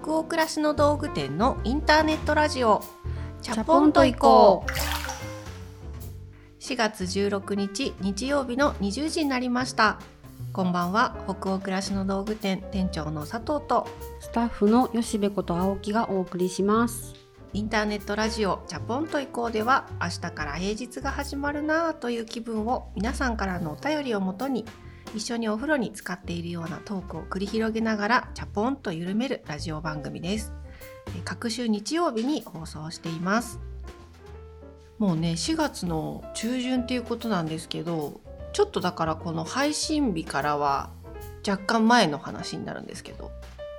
北欧暮らしの道具店のインターネットラジオ。チャポンと行こう。4月16日日曜日の20時になりました。こんばんは。北欧暮らしの道具店店長の佐藤と。スタッフの吉部こと青木がお送りします。インターネットラジオチャポンと行こうでは明日から平日が始まるなぁという気分を皆さんからのお便りをもとに一緒にお風呂に使っているようなトークを繰り広げながらチャポンと緩めるラジオ番組です。え各週日曜日に放送しています。もうね4月の中旬っていうことなんですけどちょっとだからこの配信日からは若干前の話になるんですけど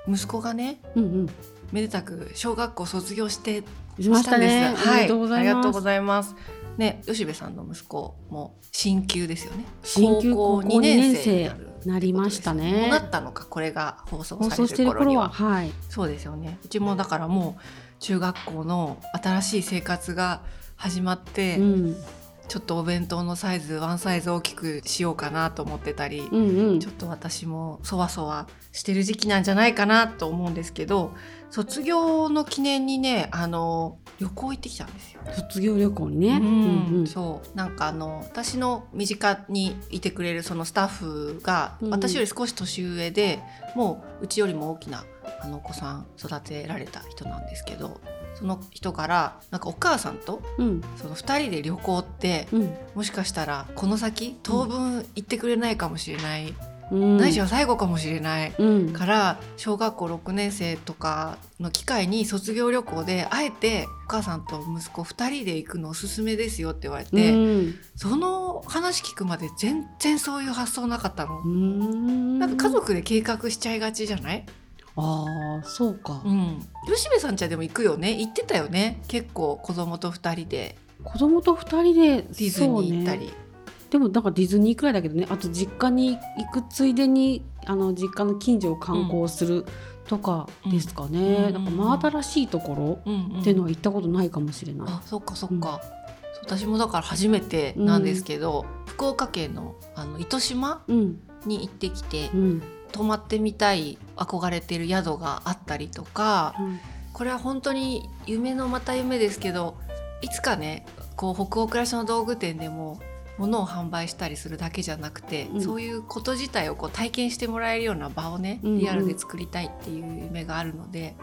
息子がねうんうん。めでたく小学校卒業してしましたね。はい、ありがとうございます。ね、吉部さんの息子も進級ですよね。進級高校高校2年生二になるなりましたねなったのかこれが放送されてる頃にははいそうですよね。うちもだからもう中学校の新しい生活が始まって、うんちょっとお弁当のサイズワンサイズ大きくしようかなと思ってたり、うんうん。ちょっと私もそわそわしてる時期なんじゃないかなと思うんですけど卒業の記念にねあの旅行行ってきたんですよ。卒業旅行にね。うん。うんうん。そう。なんかあの私の身近にいてくれるそのスタッフが、うん。私より少し年上でもううちよりも大きなあのお子さん育てられた人なんですけどその人からなんかお母さんとうん。その2人で旅行ってうん。もしかしたらこの先当分行ってくれないかもしれない、うん。ないしは最後かもしれない。うん。から小学校6年生とかの機会に卒業旅行であえてお母さんと息子2人で行くのおすすめですよって言われて、うん。その話聞くまで全然そういう発想なかったの。うん。なんか家族で計画しちゃいがちじゃない、ああそうか。うん、吉部さんちゃんでも行くよね。行ってたよね。結構子供と2人で。子供と二人でデディズニー行ったり、でもなんかディズニーくらいだけどね。あと実家に行くついでにあの実家の近所を観光するとかですかね、うん。なんか真新しいところうんうん。っていうのは行ったことないかもしれない。あそっかそっか、そう私もだから初めてなんですけど、福岡県のあの糸島うん。に行ってきてうん泊まってみたい憧れてる宿があったりとかうん。これは本当に夢のまた夢ですけどいつかねこう北欧暮らしの道具店でも物を販売したりするだけじゃなくて、うん。そういうこと自体をこう体験してもらえるような場をねうんうん。リアルで作りたいっていう夢があるので、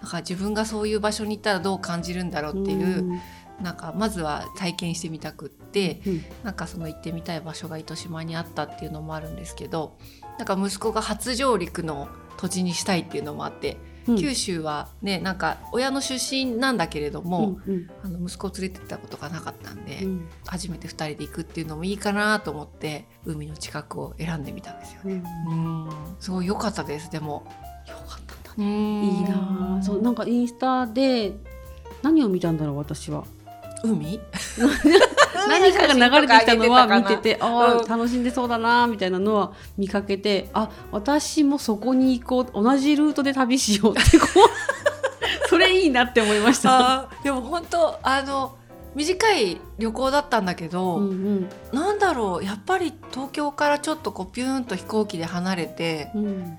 なんか自分がそういう場所に行ったらどう感じるんだろうっていう、うんなんかまずは体験してみたくって、うん。なんかその行ってみたい場所が糸島にあったっていうのもあるんですけどなんか息子が初上陸の土地にしたいっていうのもあって、うん。九州はねなんか親の出身なんだけれども、うんあの息子を連れてったことがなかったんで、うん。初めて2人で行くっていうのもいいかなと思って海の近くを選んでみたんですよね。うん。うん。すごい良かったですでも。よかったんだいねいいな。あそうなんかインスタで何を見たんだろう私は。海？何かが流れてきたのは見てててあうん。あ楽しんでそうだなみたいなのは見かけてあ私もそこに行こう同じルートで旅しようってこう それいいなって思いました。でも本当あの短い旅行だったんだけど、うんうん。なんだろうやっぱり東京からちょっとこうピューンと飛行機で離れてうん。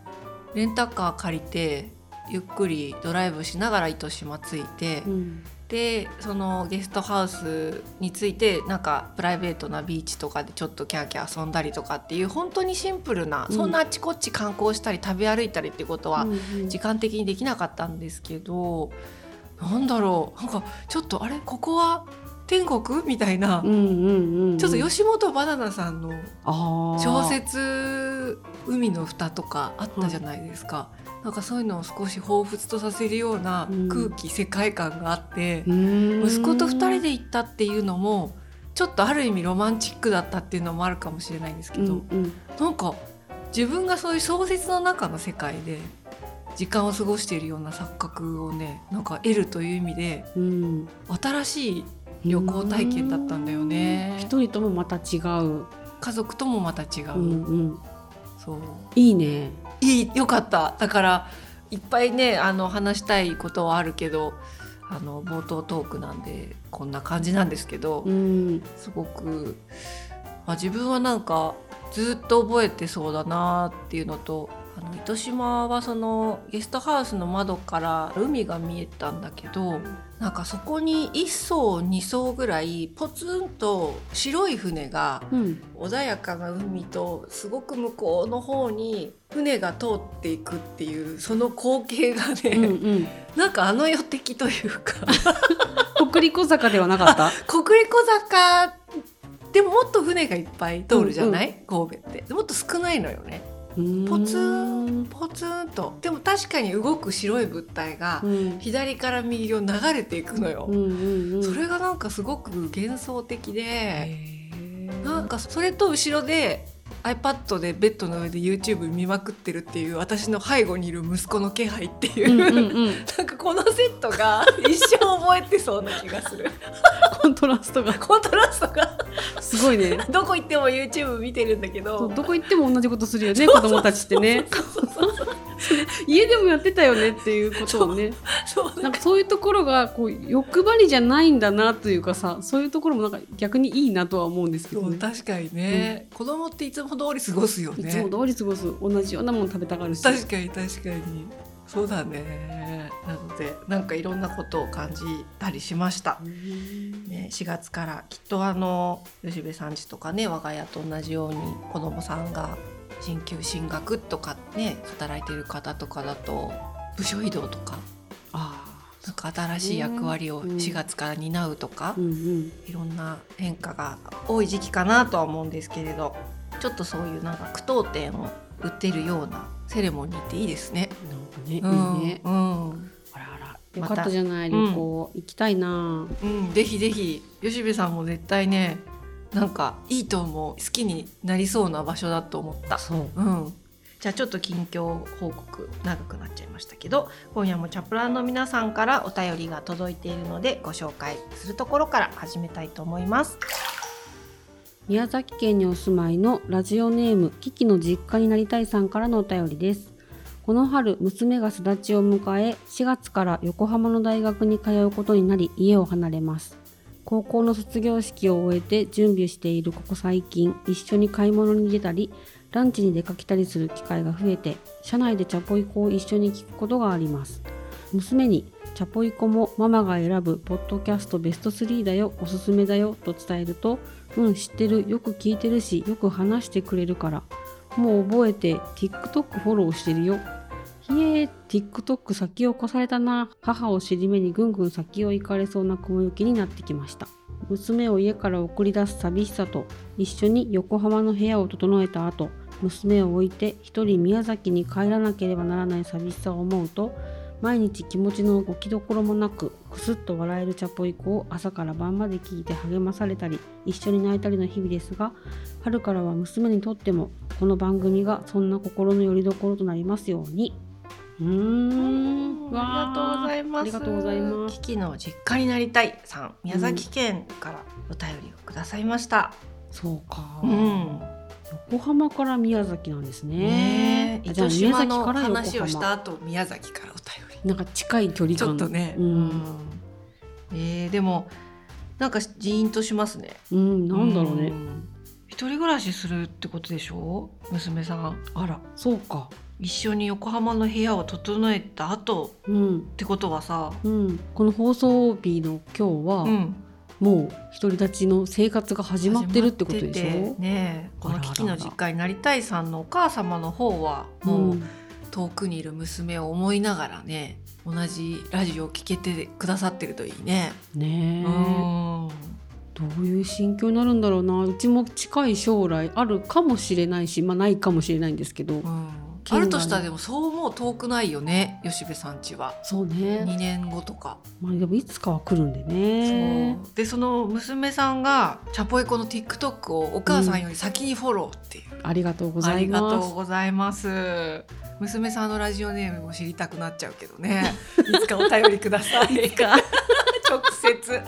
レンタカー借りてゆっくりドライブしながら糸島着いて、うんでそのゲストハウスについてなんかプライベートなビーチとかでちょっとキャーキャー遊んだりとかっていう本当にシンプルな、うん。そんなあっちこっち観光したり食べ歩いたりっていうことはうんうん時間的にできなかったんですけど、なんだろうなんかちょっとあれここは天国みたいな、うんうんうんうん。ちょっと吉本バナナさんの小説「海の蓋」とかあったじゃないですか、なんかそういうのを少し彷彿とさせるようなうん。空気、世界観があって、息息子と2人で行ったっていうのもちょっとある意味ロマンチックだったっていうのもあるかもしれないんですけど、うんうん。なんか自分がそういう小説の中の世界で時間を過ごしているような錯覚をねなんか得るという意味でうん。新しい旅行体験だったんだよね。一人ともまた違う、家族ともまた違う、うんうん、そう。いいねいいよかった。だからいっぱいねあの話したいことはあるけどあの冒頭トークなんでこんな感じなんですけど、うん。すごくあ自分はなんかずっと覚えてそうだなっていうのとあの糸島はそのゲストハウスの窓から海が見えたんだけどなんかそこに1層2層ぐらいポツンと白い船がうん。穏やかな海とすごく向こうの方に船が通っていくっていうその光景がね、うんうん。なんかあの世的というか。北陸坂ではなかった？国立小坂でももっと船がいっぱい通るじゃない、神戸って。もっと少ないのよねポツンポツンと。でも確かに動く白い物体がうん。左から右を流れていくのよ、うんうんうんそれがなんかすごく幻想的で、なんかそれと後ろで iPad でベッドの上で YouTube 見まくってるっていう私の背後にいる息子の気配っていう、うんうんうん。なんかこのセットが 一生覚えてそうな気がする。コントラストが。コントラストが。すごいね。どこ行っても YouTube 見てるんだけど。そうどこ行っても同じことするよね子供たちってね。それ 家でもやってたよねっていうことをね。そうなんかそういうところがこう欲張りじゃないんだなというかさそういうところもなんか逆にいいなとは思うんですけど、ね、確かにね、子供っていつも通り過ごすよいつねも通り過ごす。同じようなもの食べたがるし。確かに確かに。そうだね。なのでなんかいろんなことを感じたりしました。うん。ね、4月からきっとあの吉部さんちとかね我が家と同じように子供さんが進級進学とかね働いてる方とかだと部署移動とか。あなんか新しい役割をうん。4月から担うとかあ、うんうん。いろんな変化が多い時期かなとは思うんですけれどちょっとそういうなんか句読点を売ってるようなセレモニーっていいですね。なんかね、いいね。うん。あらあら。よかったじゃないうん。旅行、行きたいな。うん、ぜひぜひ。吉部さんも絶対ねなんかいいと思う好きになりそうな場所だと思った。そううんじゃあちょっと近況報告長くなっちゃいましたけど今夜もチャプランの皆さんからお便りが届いているのでご紹介するところから始めたいと思います。宮崎県にお住まいのラジオネームキキの実家になりたいさんからのお便りですこの春娘が巣立ちを迎え4月から横浜の大学に通うことになり家を離れます高校の卒業式を終えて準備しているここ最近一緒に買い物に出たりランチに出かけたりする機会が増えて車内でチャポイコを一緒に聞くことがあります。娘にチャポイコもママが選ぶポッドキャストベスト3だよおすすめだよと伝えるとうん知ってるよく聞いてるしよく話してくれるからもう覚えて TikTok フォローしてるよひえ TikTok 先を越されたな。母を尻目にぐんぐん先を行かれそうな雲行きになってきました。娘を家から送り出す寂しさと一緒に横浜の部屋を整えた後娘を置いて一人宮崎に帰らなければならない寂しさを思うと毎日気持ちの動きどころもなくくすっと笑えるチャポイコを朝から晩まで聞いて励まされたり一緒に泣いたりの日々ですが春からは娘にとってもこの番組がそんな心の拠り所となりますように。うーん。ありがとうございます。ありがとうございます。キキの実家になりたいさん、宮崎県からお便りをくださいました。そうか、うん、横浜から宮崎なんですね。ねえ、じゃあ糸から話をした後、宮崎からお便り。なんか近い距離ちょ感っとね、うん、えーでもなんかジーンとしますね。うん、なんだろうね、ん。一人暮らしするってことでしょ？娘さん。あら。そうか一緒に横浜の部屋を整えた後うん。ってことはさ、うん、この放送日の今日は、うん、もう独り立ちの生活が始まってるってことでしょ？ねえこのあらあらキキの実家になりたいさんのお母様の方はもう、うん遠くにいる娘を思いながらね同じラジオを聞けてくださってるといいね。ねえ、うん。どういう心境になるんだろうな。うちも近い将来あるかもしれないしまあないかもしれないんですけど、うんあるとしたらでもそうもう遠くないよね吉部さんちは。そうね。2年後とか。まあでもいつかは来るんでね。そう。でその娘さんがチャポエコの TikTok をお母さんより先にフォローっていう、ありがとうござありがいますとうございます。娘さんのラジオネームも知りたくなっちゃうけどね。いつかお便りください。か。直接。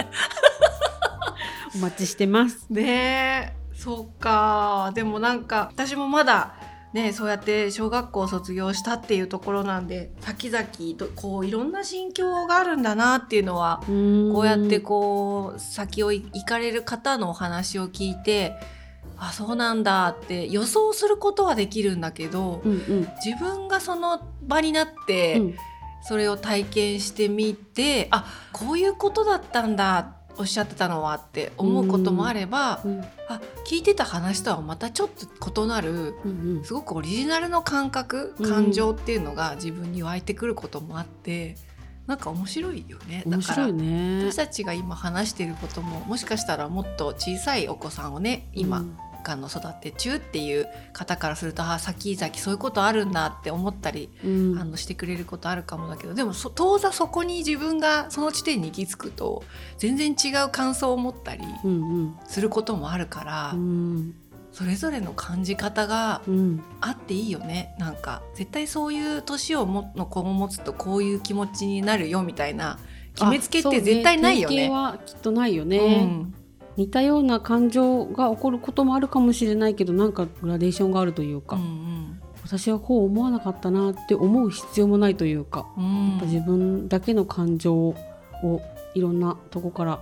お待ちしてます。ねえ。そうか。でもなんか私もまだねそうやって小学校を卒業したっていうところなんで先々とこういろんな心境があるんだなっていうのはここうやってこう先を行かれる方のお話を聞いてあそうなんだって予想することはできるんだけど、うんうん。自分がその場になって、うん。それを体験してみてあこういうことだったんだおっしゃってたのはって思うこともあれば、うんあ聞いてた話とはまたちょっと異なるうんすごくオリジナルの感覚うん。感情っていうのが自分に湧いてくることもあって、なんか面白いよね。だから私たちが今話していることももしかしたらもっと小さいお子さんをね今、うんがんの育て中っていう方からするとあ先々そういうことあるんだって思ったり、うん。あのしてくれることあるかもだけどでもそ当座そこに自分がその地点に行き着くと全然違う感想を持ったりうんうん。することもあるから、うん。それぞれの感じ方がうん。あっていいよね。なんか絶対そういう年をもの子を持つとこういう気持ちになるよみたいな決めつけって絶対ないよね。あそう典型はきっとないよね、うん似たような感情が起こることもあるかもしれないけどなんかグラデーションがあるというか、うん私はこう思わなかったなって思う必要もないというか、うん自分だけの感情をいろんなとこから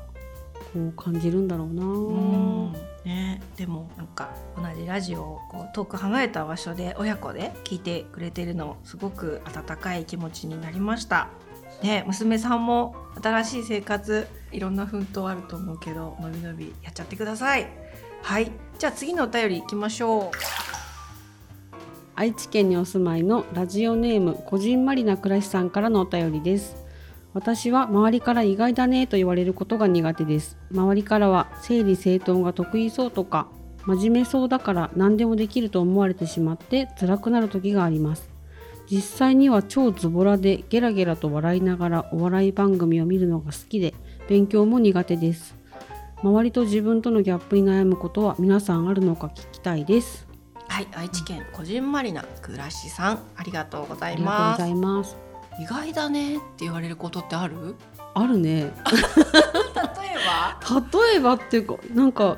こう感じるんだろうな、うんね、でもなんか同じラジオをこう遠く離れた場所で親子で聞いてくれてるのすごく温かい気持ちになりました。ね、娘さんも新しい生活いろんな奮闘あると思うけどのびのびやっちゃってください。はい、じゃあ次のお便り行きましょう。愛知県にお住まいのラジオネームこじんまりな暮らしさんからのお便りです。私は周りから意外だねと言われることが苦手です。周りからは整理整頓が得意そうとか真面目そうだから何でもできると思われてしまって辛くなる時があります。実際には超ズボラでゲラゲラと笑いながらお笑い番組を見るのが好きで勉強も苦手です周りと自分とのギャップに悩むことは皆さんあるのか聞きたいですう。はい、愛知県こじんまりな暮らしさんありがとうござあいますりがとうござ。います意外だねって言われることってある？あるね 例えば？例えばっていうかなんか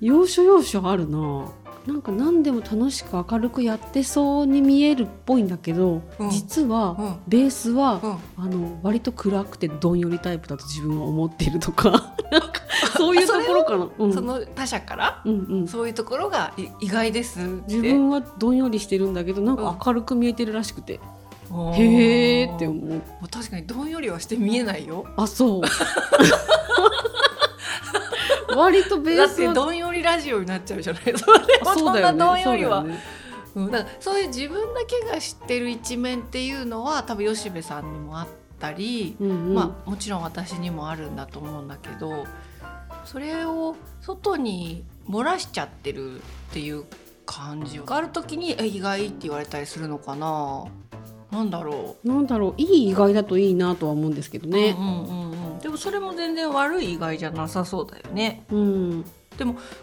要所要所あるななんか何でも楽しく明るくやってそうに見えるっぽいんだけど、うん実は、うんベースは、うん。あの割と暗くてどんよりタイプだと自分は思っていると かそういうところかな。うんその他者からうんうん、そういうところがい意外です。自分はどんよりしてるんだけどなんか明るく見えてるらしくて、へえって思う。確かにどんよりはして見えないよ。あそう 割とベだってどんよりラジオになっちゃうじゃない。そそんなどんよりは。うん。だからそういう自分だけが知ってる一面っていうのは多分吉部さんにもあったり、うんうん。まあもちろん私にもあるんだと思うんだけどそれを外に漏らしちゃってるっていう感じがある時にえ意外って言われたりするのかな。なんだろなんだろう。いい意外だといいなとは思うんですけどう、ね。うんうんうんもそれも全然悪い意外じゃなさそうだよね。うん、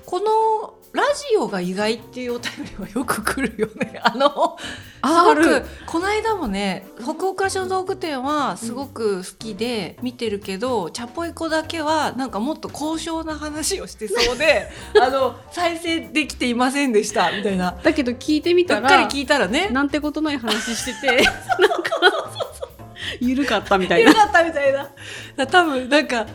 このラジオが意外っていうお便りはよく来るよね。あのあすごくこの間もね北欧暮らしの道具店はすごく好きで見てるけど、チャポイコだけはなんかもっと高尚な話をしてそうで あの再生できていませんでしたみたいな。だけど聞いてみうっかりたら聞いたらね。なんてことない話してて。なんか 緩かったみたいな。よかったみたいな。だ多分なんか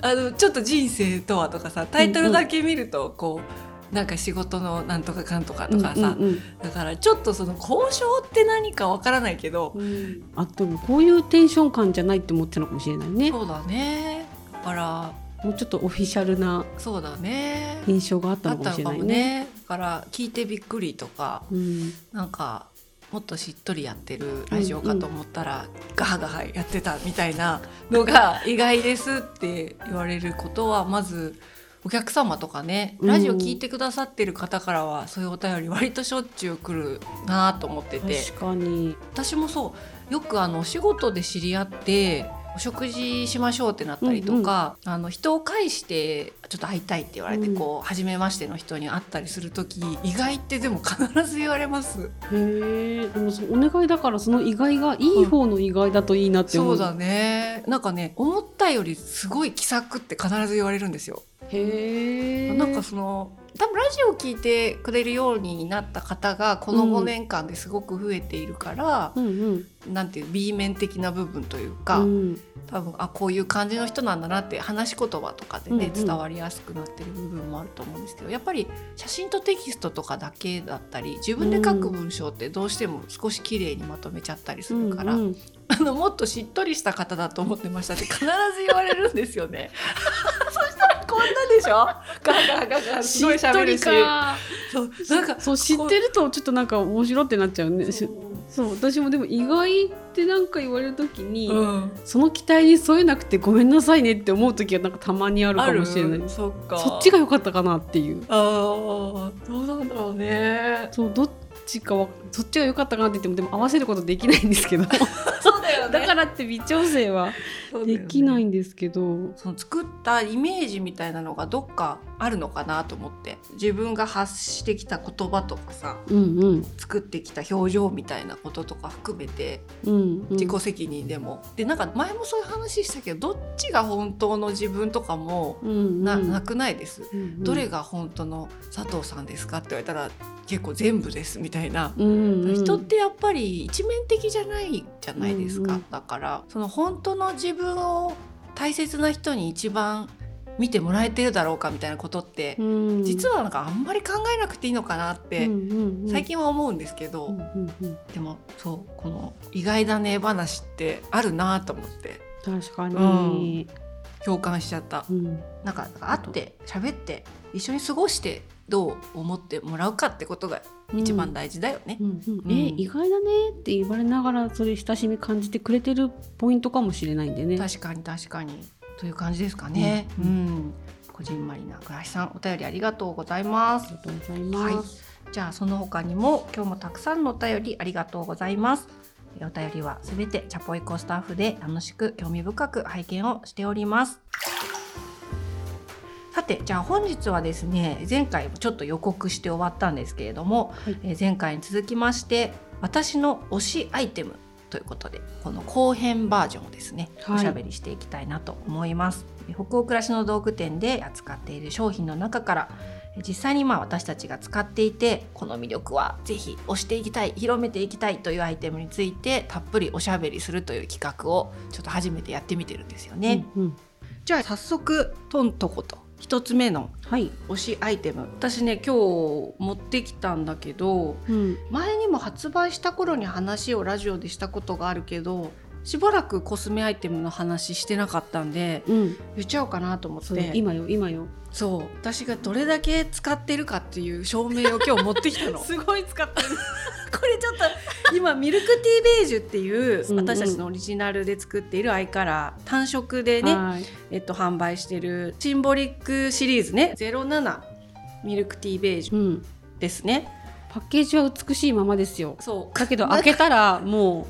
あのちょっと人生とはとかさタイトルだけ見るとこう、なんか仕事のなんとかかんとかとかさ、うんうん。だからちょっとその交渉って何かわからないけど、うん。あでもこういうテンション感じゃないって思ってたのかもしれないね。そうだね。だからもうちょっとオフィシャルなそうだね。印象があったのかもしれないね。ね。だから聞いてびっくりとかうん、なんかもっとしっとりやってるラジオかと思ったら、ガハガハやってたみたいなのが 意外ですって言われることはまずお客様とかねラジオ聞いてくださってる方からはそういうお便り割としょっちゅう来るなと思ってて。確かに。私私もそうよくあのお仕事で知り合ってお食事しましょうってなったりとか、あの人を介してちょっと会いたいって言われて、うんこう初めましての人に会ったりする時意外ってでも必ず言われます。へえでもそお願いだからその意外がいい方の意外だといいなって思う。そうだねなんかね思ったよりすごい気さくって必ず言われるんですよ。へえ。なんかその多分ラジオを聞いてくれるようになった方がこの5年間ですごく増えているから、うんうんなんていう B 面的な部分というか、うん。多分あこういう感じの人なんだなって話し言葉とかでね、うんうん。伝わりやすくなってる部分もあると思うんですけどやっぱり写真とテキストとかだけだったり自分で書く文章ってどうしても少し綺麗にまとめちゃったりするから、うんうん。あのもっとしっとりした方だと思ってましたって必ず言われるんですよね。こんなでしょ？ガガガガすごい喋るしそうなんかそう知ってるとちょっとなんか面白ってなっちゃうねそう私もでも意外ってなんか言われる時に、うん、その期待に添えなくてごめんなさいねって思う時はなんかたまにあるかもしれないそっかそっちが良かったかなっていうああどうなんだろうねそうどっちかはそっちが良かったかなって言ってもでも合わせることできないんですけどそうだよだからって微調整はできないんですけど、その作ったイメージみたいなのがどっかあるのかなと思って。自分が発してきた言葉とかさうんうん。作ってきた表情みたいなこととか含めてうんうん。自己責任でも、でなんか前もそういう話したけどどっちが本当の自分とかもな,、なくないです、うんうん。どれが本当の佐藤さんですかって言われたら結構全部ですみたいな、うんうん。人ってやっぱり一面的じゃないじゃないですか、うんうん。だからその本当の自分を大切な人に一番見てもらえてるだろうかみたいなことって、うん。実はなんかあんまり考えなくていいのかなって、うんうんうん最近は思うんですけど、うんうんうん。でもそうこの意外だね話ってあるなと思って。確かに、共感しちゃった。うん。なんか会って喋って一緒に過ごしてどう思ってもらうかってことが一番大事だよね。うんうんうんえ意外だねって言われながらそれ親しみ感じてくれてるポイントかもしれないんでね。確かに確かにという感じですかね。こじんまりな暮らしさんお便りありがとうございますあり。がとうございます。じゃあその他にも今日もたくさんのお便りありがとうございます。お便りはすべてチャポイコスタッフで楽しく興味深く拝見をしております。さてじゃあ本日はですね前回もちょっと予告して終わったんですけれども、はいえー前回に続きまして私の推しアイテムということでこの後編バージョンをですね、はいおしゃべりしていきたいなと思います。北欧暮らしの道具店で扱っている商品の中から実際にまあ私たちが使っていてこの魅力はぜひ推していきたい広めていきたいというアイテムについてたっぷりおしゃべりするという企画をちょっと初めてやってみてるんですよね。うんうんじゃあ早速トントコと一つ目のはい。推しアイテム私ね今日持ってきたんだけどうん前にも発売した頃に話をラジオでしたことがあるけどしばらくコスメアイテムの話してなかったんでうん。言っちゃおうかなと思って今よ今よ。そう私がどれだけ使ってるかっていう証明を今日持ってきたの こごい使ってる。れちょっと今ミルクティーベージュっていううんうん私たちのオリジナルで作っているアイカラー単色でね、はい。えっと、販売してるシンボリックシリーズね07ミルクティーベージュうん。ですねパッケージは美しいままですよ。そうだけど開けたらも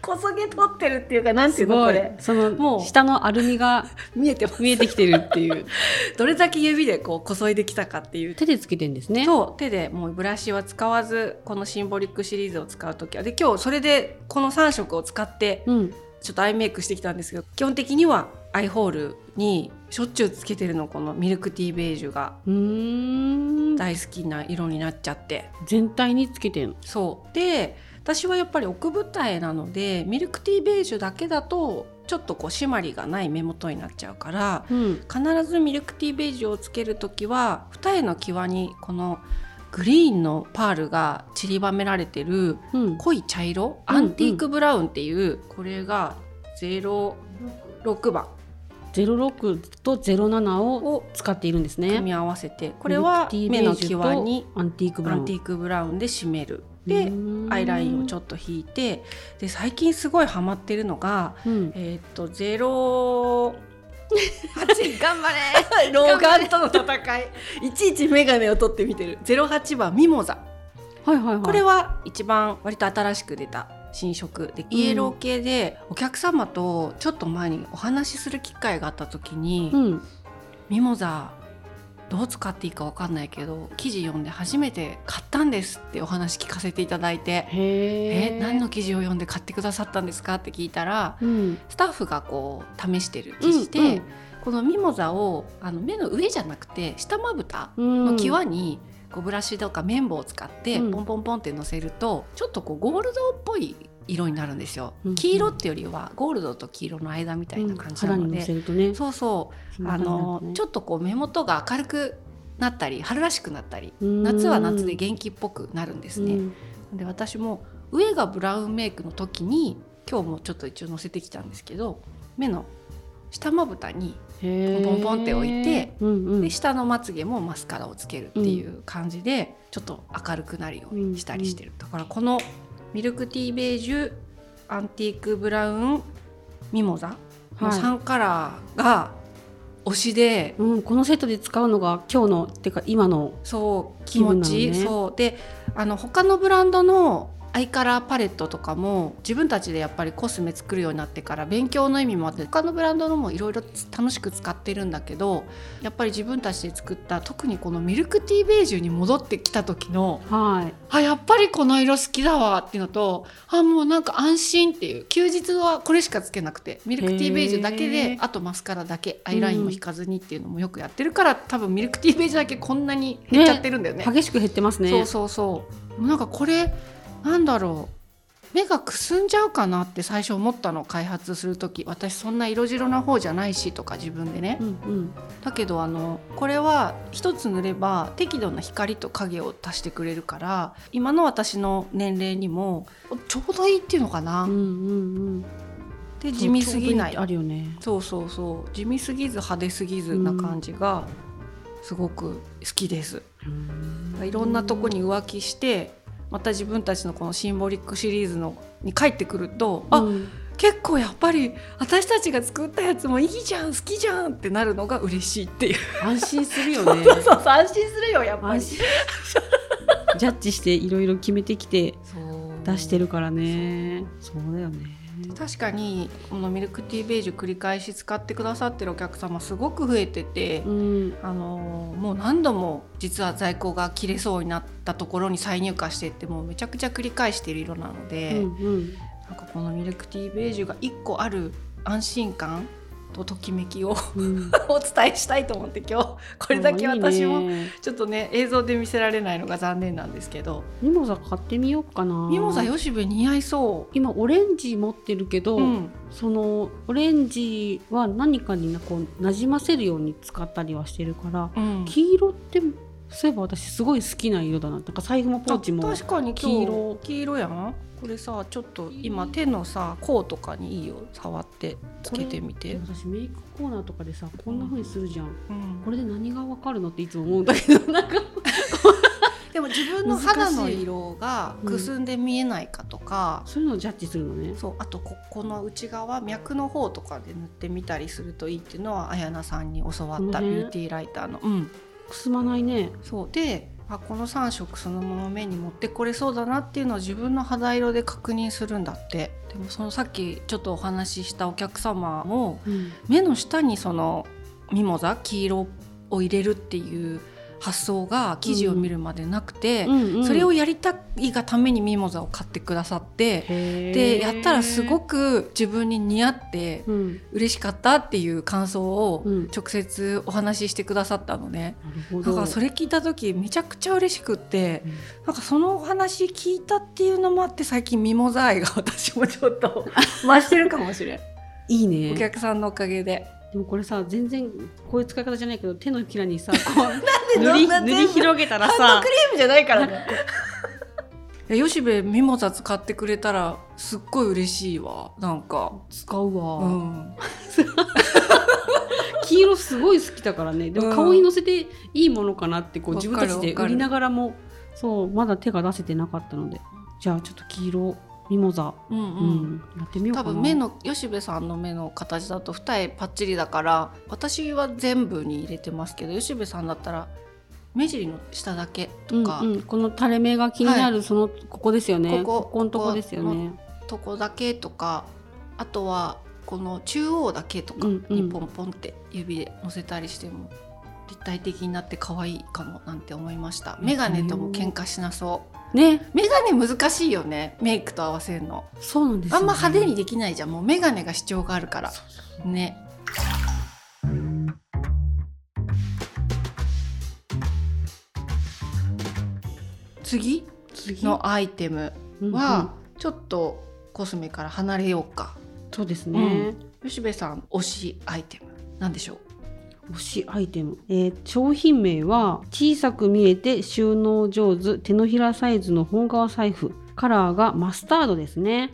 こそげ取ってるっていうかなんうていうのこれ。そのもう。下のアルミが 見えて見えてきてるっていう。どれだけ指でこうこそいできたかっていう。手でつけてんですね。そう手でもうブラシは使わずこのシンボリックシリーズを使う時は。で今日それでこの3色を使ってうん。ちょっとアイメイクしてきたんですけど基本的にはアイホールにしょっちゅうつけてるのこのミルクティーベージュが。うーん。大好きな色になっちゃって。全体につけてん。そう。で私はやっぱり奥二重なのでミルクティーベージュだけだとちょっとこう締まりがない目元になっちゃうからうん。必ずミルクティーベージュをつける時は二重の際にこのグリーンのパールが散りばめられてるうん。濃い茶色うんアンティークブラウンっていう、これが06番ゼロ六とゼロ七をを使っているんですね。組み合わせてこれは目の際に。アンティークブラウンで締めるでアイラインをちょっっと引いてで最近すごいハマってるのがと。うん。えーっとゼロ八 頑張れ 老眼との戦いいちいち眼鏡を取って見てる08番ミモザはいはいはい。これは一番割と新しく出た新色でイエロー系でお客様とちょっと前にお話しする機会があった時に、うん。ミモザどう使っていいかわかんないけど記事読んで初めて買ったんですってお話聞かせていただいてへええ。何の記事を読んで買ってくださったんですかって聞いたらうん。スタッフがこう試してる記事で、うんうんこのミモザをあの目の上じゃなくて下まぶたうんの際にこうブラシとか綿棒を使ってうんポンポンポンってのせると、ちょっとこうゴールドっぽい色になるんですよ、うん黄色ってよりはゴールドと黄色の間みたいな感じなので、肌にのせるとね。そうそう。あ感じなんだね。のちょっとこう目元が明るくなったり春らしくなったりうん。夏は夏で元気っぽくなるんですね。うん。で私も上がブラウンメイクの時に今日もちょっと一応載せてきたんですけど目の下まぶたにポンポンって置いてうんうん。で下のまつげもマスカラをつけるっていう感じで、ちょっと明るくなるようにしたりしてる、だからこのミルクティーベージュアンティークブラウンミモザ。のはい。3カラーが推しで、うん、このセットで使うのが今日のっていうか今のそう気持ち。そう。であの他のブランドのアイカラーパレットとかも自分たちでやっぱりコスメ作るようになってから勉強の意味もあって他のブランドのもいろいろ楽しく使ってるんだけどやっぱり自分たちで作った特にこのミルクティーベージュに戻ってきた時のはい。あやっぱりこの色好きだわっていうのとあもうなんか安心っていう休日はこれしかつけなくてミルクティーベージュだけへでー。あとマスカラだけアイラインも引かずにっていうのもよくやってるから、多分ミルクティーベージュだけこんなに減っちゃってるんだよね。激しく減ってますね。そうそうそうなんかこれなんだろう。目がくすんじゃうかなって最初思ったの開発する時。私そんな色白な方じゃないしとか自分でね。うんうん。だけどあのこれは一つ塗れば適度な光と影を足してくれるから今の私の年齢にもちょうどいいっていうのかな、うんうんうん。で地味すぎない。あるよね。そうそうそう。地味すぎず派手すぎずな感じがすごく好きです。いろんなとこに浮気してまた自分たちのこのシンボリックシリーズのに帰ってくると、あうん。結構やっぱり私たちが作ったやつもいいじゃん好きじゃんってなるのが嬉しいっていう。安心するよね。そうそうそう安心するよやっぱり。ジャッジしていろいろ決めてきて出してるからね。そうだよね確かにこのミルクティーベージュ繰り返し使ってくださってるお客様すごく増えてて、うん。あのーもう何度も実は在庫が切れそうになったところに再入荷してってもうめちゃくちゃ繰り返している色なので、うんうん。なんかこのミルクティーベージュが1個ある安心感とときめきをうん。お伝えしたいと思って今日。これだけ私もちょっとね映像で見せられないのが残念なんですけど。ミモザ買ってみようかな。ミモザよしべ似合いそ今オレンジ持ってるけど、う、うん、そのオレンジは何かになこうなじませるように使ったりはしてるからうん、黄色ってそういえば私すごい好きな色だな。なんか財布もポーチもあ確かに黄色。黄色やん。これさちょっと今手のさ甲とかにいいよ。触ってつけてみて、私メイクコーナーとかでさこんな風にするじゃん、うん。これで何がわかるのっていつも思うんだけどなんか。でも自分の肌の色がくすんで見えないかとか、そういうのをジャッジするのね。そうあとここの内側脈の方とかで塗ってみたりするといいっていうのは綾菜さんに教わったビューティーライターの。うんくすまないね。そう。であこの3色そのまま目に持ってこれそうだなっていうのを自分の肌色で確認するんだって。でもそのさっきちょっとお話ししたお客様もうん。目の下にそのミモザ黄色を入れるっていう発想が記事を見るまでなくて、それをやりたいがためにミモザを買ってくださってでやったらすごく自分に似合ってうん。嬉しかったっていう感想をうん。直接お話ししてくださったのね。なるほど。だからそれ聞いた時めちゃくちゃ嬉しくってうん。なんかそのお話聞いたっていうのもあって最近ミモザ愛が私もちょっと増してるかもしれん。いいね。お客さんのおかげで。でもこれさ全然こういう使い方じゃないけど手のひらにさ こう塗り広げたらハンさドクリームじゃないからね。吉部ミモザ使ってくれたらすっごい嬉しいわ。なんか。使うわ、うん、黄色すごい好きだからね。でうん。も顔にのせていいものかなってこう自分たちで売りながらもそうまだ手が出せてなかったので。じゃあちょっと黄色ミモザ、うんううん。んやってみようかな。多分目の吉部さんの目の形だと二重パッチリだから私は全部に入れてますけど吉部さんだったら目尻の下だけとか、うんうん、この垂れ目が気になるその、ここですよね。ここここのとこですよね。とこだけとかあとはこの中央だけとかにポンポンって指で乗せたりしても立体的になって可愛いかもなんて思いました。メガネとも喧嘩しなそうね、メガネ難しいよね。メイクと合わせるの。そうなんです、ね、あんま派手にできないじゃん。もうメガネが主張があるから。ね。次？次？のアイテムは、ちょっとコスメから離れようか。そうですね、うん、吉部さん推しアイテムなんでしょう？推しアイテム、えー商品名は小さく見えて収納上手。手のひらサイズの本革財布。カラーがマスタードですね。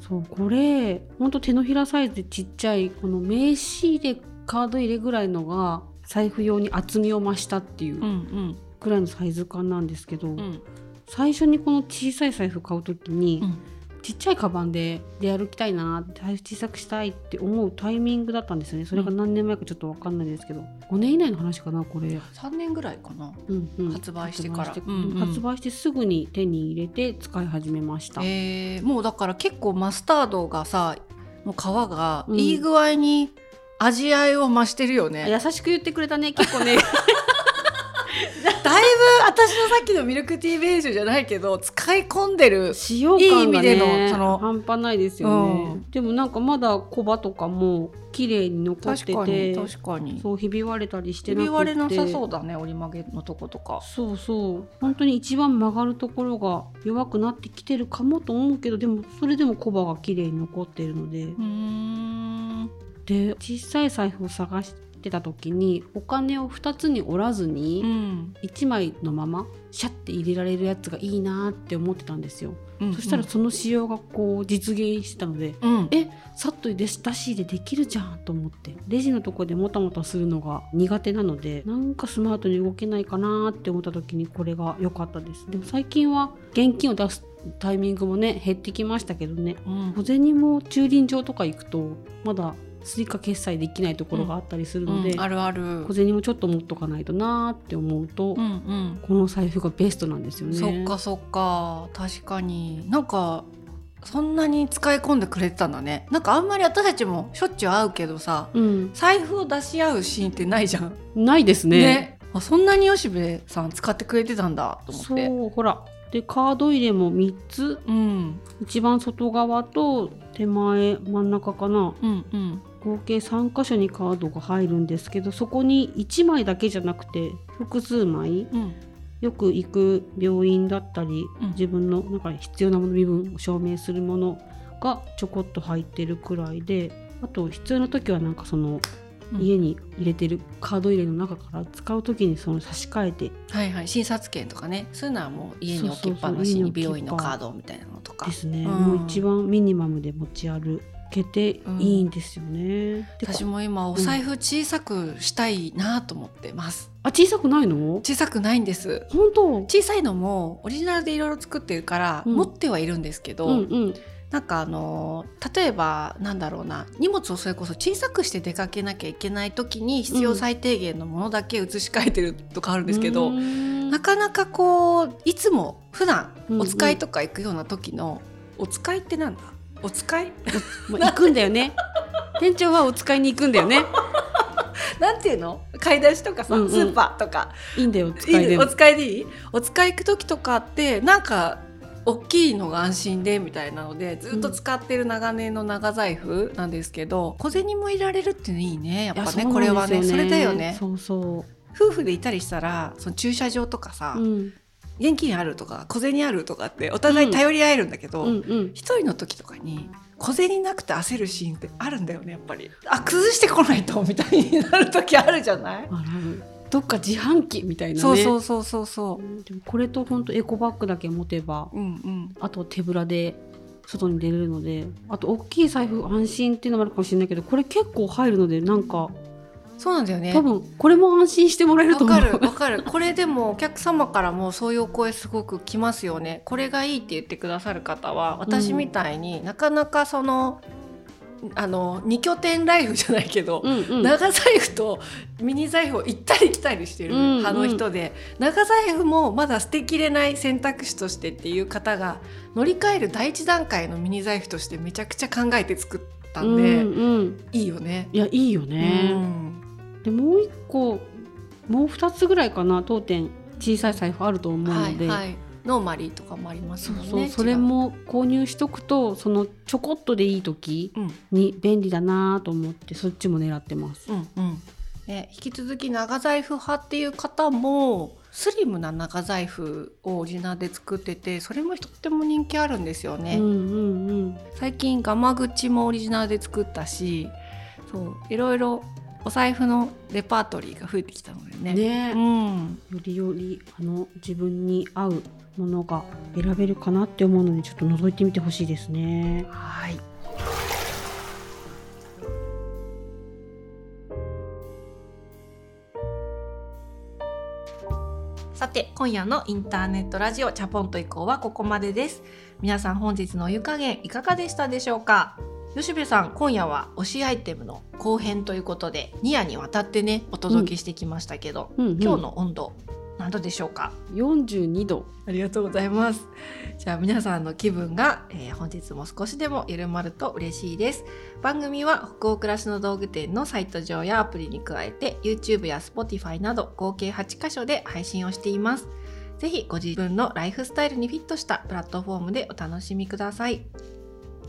そうこれほんと手のひらサイズでちっちゃいこの名刺入れカード入れぐらいのが財布用に厚みを増したっていううんくらいのサイズ感なんですけど、うんうん。最初にこの小さい財布買う時に、うんちっちゃいカバンで出歩きたいな小さくしたいって思うタイミングだったんですよね。それが何年前かちょっと分かんないですけど。5年以内の話かなこれ、3年ぐらいかな。うんうん。発売してから。発売して,、うんうん。発売してすぐに手に入れて使い始めました、えー。もうだから結構マスタードがさの皮がうん。いい具合に味合いを増してるよね、優しく言ってくれたね結構ね だいぶ私のさっきのミルクティーベージュじゃないけど使い込んでる使用感が、ね、いい意味でのその半端ないですよね、うん。でもなんかまだ小刃とかも綺麗に残って確かにて確かに。そうひび割れたりしてなくて。ひび割れなさそうだね折り曲げのとことか。そうそう。本当に一番曲がるところが弱くなってきてるかもと思うけどでもそれでも小刃が綺麗に残っているので。うーん。で小さい財布を探してた時にお金を2つに折らずうにん。1枚のままシャッて入れられるやつがいいなって思ってたんですよ、うんそしたらその仕様がこう実現してたのでうん。えさっと出し入れできるじゃんと思って。レジのとこでもたもたするのが苦手なのでなんかスマートに動けないかなって思った時にこれが良かったです。でも最近は現金を出すタイミングもね減ってきましたけどね。うん。小銭も駐輪場とか行くとまだ Suica決済できないところがあったりするので、うんあるある。小銭もちょっと持っとかないとなーって思うと、うんうん。この財布がベストなんですよね。そっかそっか。確かに。なんかそんなに使い込んでくれてたんだね。なんかあんまり私たちもしょっちゅう会うけどさうん、財布を出し合うシーンってないじゃん。ないですね。ね。あそんなに吉部さん使ってくれてたんだと思って。そうほら。でカード入れも3つ。うん。一番外側と手前真ん中かな。うんうん合計3箇所にカードが入るんですけどそこに1枚だけじゃなくて複数枚うん。よく行く病院だったり、うん。自分のなんか必要なもの身分を証明するものがちょこっと入ってるくらいであと必要な時はなんかそのうん。家に入れてるカード入れの中から使う時にその差し替えてはいはい。診察券とかね。そういうのはもう家に置きっぱなしに家に置きっぱ美容院のカードみたいなのとか。ですね、うん。もう一番ミニマムで持ち歩けていいんですよね。で私も今お財布小さくしたいなと思ってます、あ小さくないの？小さくないんです。本当？小さいのもオリジナルでいろいろ作ってるから、うん。持ってはいるんですけど、うんうん。なんかあの例えばなんだろうな荷物をそれこそ小さくして出かけなきゃいけない時に必要最低限のものだけ移し替えてるとかあるんですけど、うーん。なかなかこういつも普段うんうん。お使いとか行くような時の、お使いってなんだ？お使い？もう行くんだよね。店長はお使いに行くんだよね。なんていうの？買い出しとかさ、うんうん。スーパーとか。いいんだよお使いでも。お使いでいい？お使い行く時とかってなんか大きいのが安心でみたいなのでずっと使ってる長年の長財布なんですけど、小銭もいられるっていうのいいね。やっぱねいやそうこれはねそれだよね。そうそ夫婦でいたりしたらその駐車場とかさ、う、うん、現金あるとか小銭あるとかってお互い頼り合えるんだけど、うんうん。一人の時とかに小銭なくて焦るシーンってあるんだよねやっぱり。あ崩してこないとみたいになる時あるじゃない、どっか自販機みたいなね。そうそうそうそうそでもこれと本当エコバッグだけ持てばううんうん。あと手ぶらで外に出れるのであと大きい財布安心っていうのもあるかもしれないけどこれ結構入るのでなんかそうなんだよね。多分これも安心してもらえると思う。わかるわかる。これでもお客様からもそういうお声すごく来ますよね。これがいいって言ってくださる方は私みたいになかなかそのあの二拠点ライフじゃないけど、うんうん。長財布とミニ財布を行ったり来たりしてるうんうん。派の人で、長財布もまだ捨てきれない選択肢としてっていう方が乗り換える第一段階のミニ財布としてめちゃくちゃ考えて作ったんで、うんうん、いいよね。いやいいよね、うんでもう一個もう二つぐらいかな当店小さい財布あると思うので、はいはい、ノーマリーとかもありますもんね。そうそれも購入しとくとそのちょこっとでいい時に便利だなと思ってそっちも狙ってます。うんうん。ね、引き続き長財布派っていう方もスリムな長財布をオリジナルで作っててそれもとっても人気あるんですよね、うんうんうん。最近ガマ口もオリジナルで作ったしそういろいろお財布のレパートリーが増えてきたのでね。ね。うん。よりよりあの自分に合うものが選べるかなって思うのでちょっと覗いてみてほしいですね。はい。さて今夜のインターネットラジオチャポンと以降はここまでです。皆さん本日のお湯加減いかがでしたでしょうか？吉部さん今夜は推しアイテムの後編ということで2夜にわたってねお届けしてきましたけど、うんうん今日の温度何度でしょうか？42度ありがとうございます。じゃあ皆さんの気分が、えー本日も少しでも緩まると嬉しいです。番組は北欧暮らしの道具店のサイト上やアプリに加えて YouTube や Spotify など合計8カ所で配信をしています。ぜひご自分のライフスタイルにフィットしたプラットフォームでお楽しみください。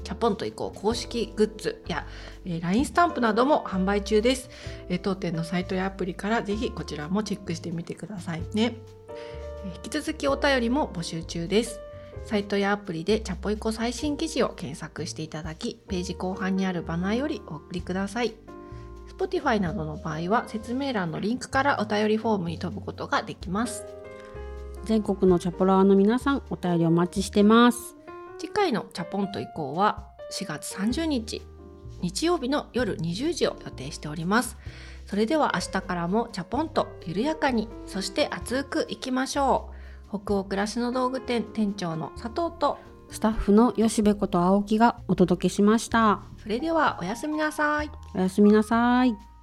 チャポンと以降公式グッズや、えー LINE スタンプなども販売中です、えー当店のサイトやアプリからぜひこちらもチェックしてみてくださいね。えー引き続きお便りも募集中です。サイトやアプリでチャポイコ最新記事を検索していただき、ページ後半にあるバナーよりお送りください。Spotify などの場合は説明欄のリンクからお便りフォームに飛ぶことができます。全国のチャポラーの皆さんお便りお待ちしてます。次回のチャポンと以降は4月30日日曜日の夜20時を予定しております。それでは明日からもチャポンと緩やかにそして熱くいきましょう。北欧暮らしの道具店店長の佐藤とスタッフの吉部こと青木がお届けしました。それではおやすみなさい。おやすみなさい。